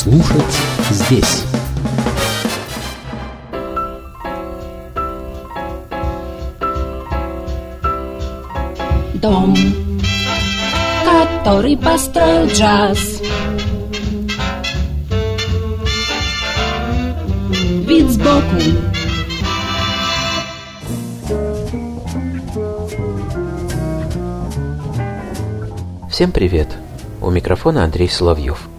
слушать здесь. Дом, который построил джаз. Вид сбоку. Всем привет! У микрофона Андрей Соловьев.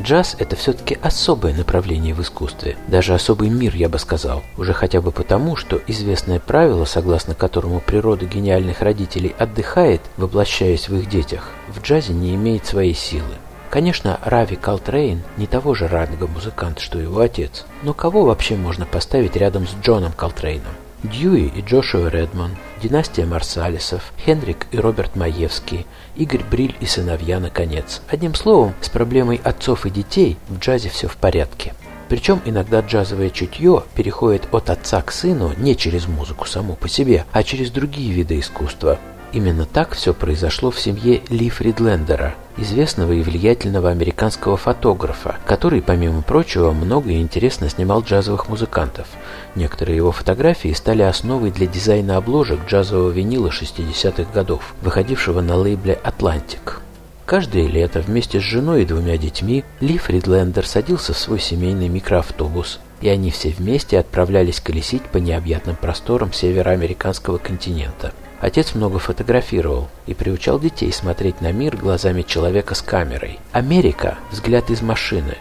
Джаз – это все-таки особое направление в искусстве, даже особый мир, я бы сказал, уже хотя бы потому, что известное правило, согласно которому природа гениальных родителей отдыхает, воплощаясь в их детях, в джазе не имеет своей силы. Конечно, Рави Калтрейн не того же ранга музыкант, что его отец, но кого вообще можно поставить рядом с Джоном Калтрейном? Дьюи и Джошуа Редман, династия Марсалисов, Хенрик и Роберт Маевский, Игорь Бриль и сыновья, наконец. Одним словом, с проблемой отцов и детей в джазе все в порядке. Причем иногда джазовое чутье переходит от отца к сыну не через музыку саму по себе, а через другие виды искусства. Именно так все произошло в семье Ли Фридлендера, известного и влиятельного американского фотографа, который, помимо прочего, много и интересно снимал джазовых музыкантов. Некоторые его фотографии стали основой для дизайна обложек джазового винила 60-х годов, выходившего на лейбле «Атлантик». Каждое лето вместе с женой и двумя детьми Ли Фридлендер садился в свой семейный микроавтобус, и они все вместе отправлялись колесить по необъятным просторам североамериканского континента. Отец много фотографировал и приучал детей смотреть на мир глазами человека с камерой. Америка – взгляд из машины.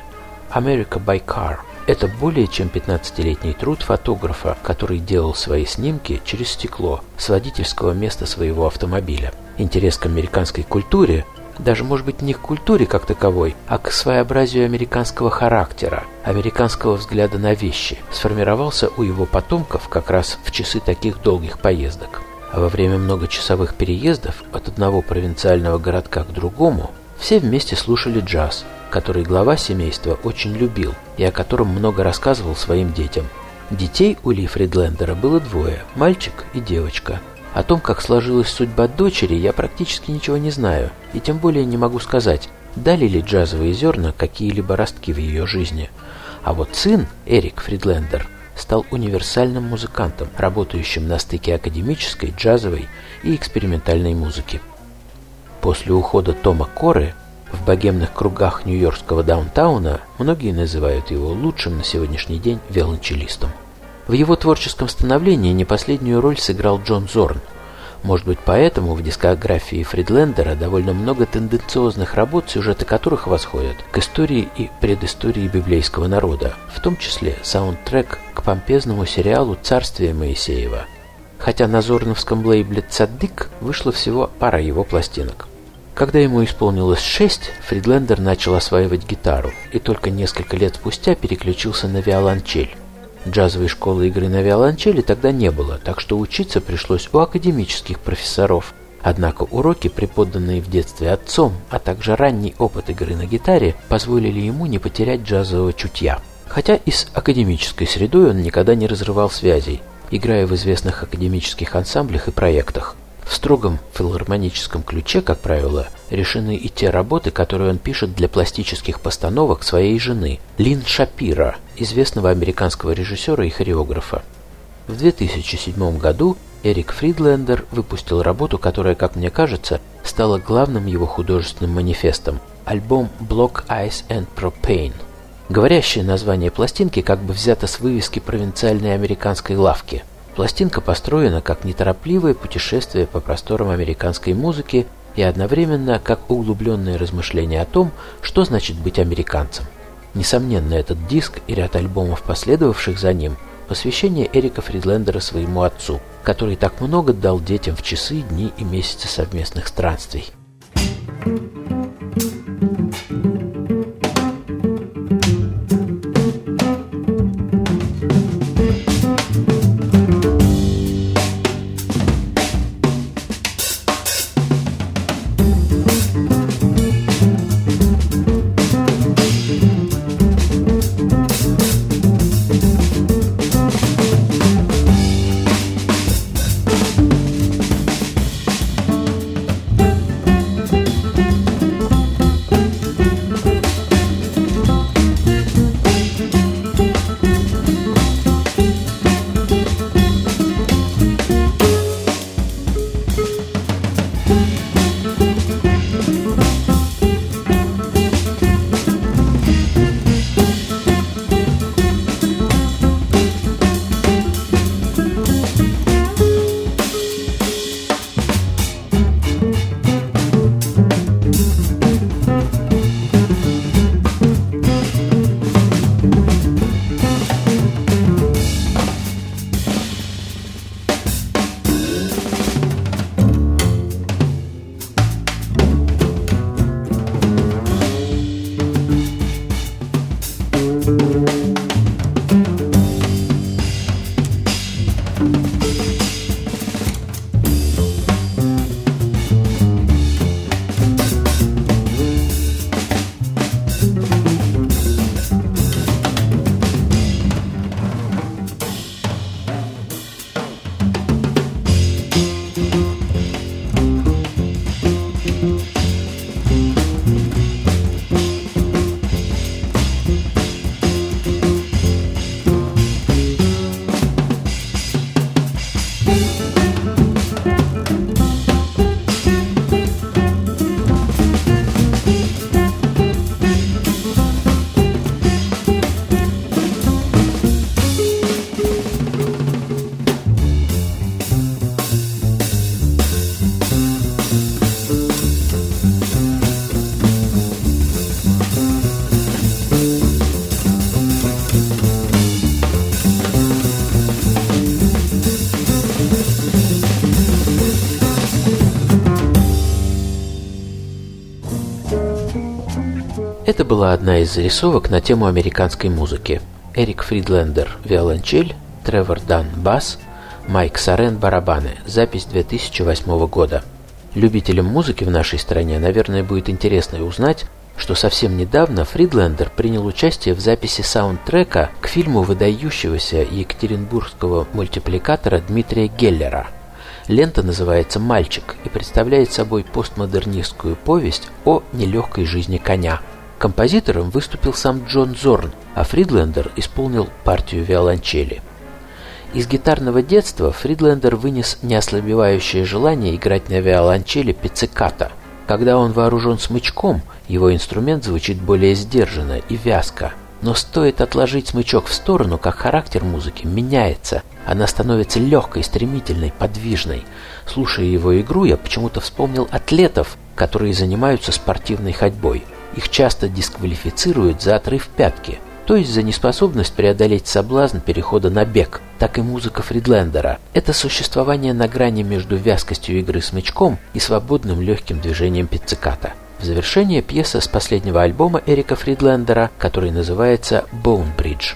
America by car. Это более чем 15-летний труд фотографа, который делал свои снимки через стекло с водительского места своего автомобиля. Интерес к американской культуре даже, может быть, не к культуре как таковой, а к своеобразию американского характера, американского взгляда на вещи, сформировался у его потомков как раз в часы таких долгих поездок. А во время многочасовых переездов от одного провинциального городка к другому все вместе слушали джаз, который глава семейства очень любил и о котором много рассказывал своим детям. Детей у Ли Фридлендера было двое – мальчик и девочка. О том, как сложилась судьба дочери, я практически ничего не знаю, и тем более не могу сказать, дали ли джазовые зерна какие-либо ростки в ее жизни. А вот сын, Эрик Фридлендер – стал универсальным музыкантом, работающим на стыке академической, джазовой и экспериментальной музыки. После ухода Тома Коры в богемных кругах нью-йоркского даунтауна многие называют его лучшим на сегодняшний день виолончелистом. В его творческом становлении не последнюю роль сыграл Джон Зорн – может быть, поэтому в дискографии Фридлендера довольно много тенденциозных работ, сюжеты которых восходят к истории и предыстории библейского народа, в том числе саундтрек к помпезному сериалу «Царствие Моисеева». Хотя на Зорновском лейбле «Цаддик» вышла всего пара его пластинок. Когда ему исполнилось шесть, Фридлендер начал осваивать гитару и только несколько лет спустя переключился на виолончель. Джазовой школы игры на виолончели тогда не было, так что учиться пришлось у академических профессоров. Однако уроки, преподанные в детстве отцом, а также ранний опыт игры на гитаре, позволили ему не потерять джазового чутья. Хотя и с академической средой он никогда не разрывал связей, играя в известных академических ансамблях и проектах. В строгом филармоническом ключе, как правило, решены и те работы, которые он пишет для пластических постановок своей жены, Лин Шапира, известного американского режиссера и хореографа. В 2007 году Эрик Фридлендер выпустил работу, которая, как мне кажется, стала главным его художественным манифестом – альбом Block Ice and Propane. Говорящее название пластинки как бы взято с вывески провинциальной американской лавки – Пластинка построена как неторопливое путешествие по просторам американской музыки и одновременно как углубленное размышление о том, что значит быть американцем. Несомненно, этот диск и ряд альбомов, последовавших за ним, посвящение Эрика Фридлендера своему отцу, который так много дал детям в часы, дни и месяцы совместных странствий. Это была одна из зарисовок на тему американской музыки. Эрик Фридлендер – виолончель, Тревор Дан – бас, Майк Сарен – барабаны. Запись 2008 года. Любителям музыки в нашей стране, наверное, будет интересно узнать, что совсем недавно Фридлендер принял участие в записи саундтрека к фильму выдающегося екатеринбургского мультипликатора Дмитрия Геллера. Лента называется «Мальчик» и представляет собой постмодернистскую повесть о нелегкой жизни коня. Композитором выступил сам Джон Зорн, а Фридлендер исполнил партию виолончели. Из гитарного детства Фридлендер вынес неослабевающее желание играть на виолончели пицциката. Когда он вооружен смычком – его инструмент звучит более сдержанно и вязко. Но стоит отложить смычок в сторону, как характер музыки меняется. Она становится легкой, стремительной, подвижной. Слушая его игру, я почему-то вспомнил атлетов, которые занимаются спортивной ходьбой. Их часто дисквалифицируют за отрыв пятки, то есть за неспособность преодолеть соблазн перехода на бег. Так и музыка Фридлендера. Это существование на грани между вязкостью игры смычком и свободным легким движением пицциката. В завершение пьеса с последнего альбома Эрика Фридлендера, который называется «Bone Bridge».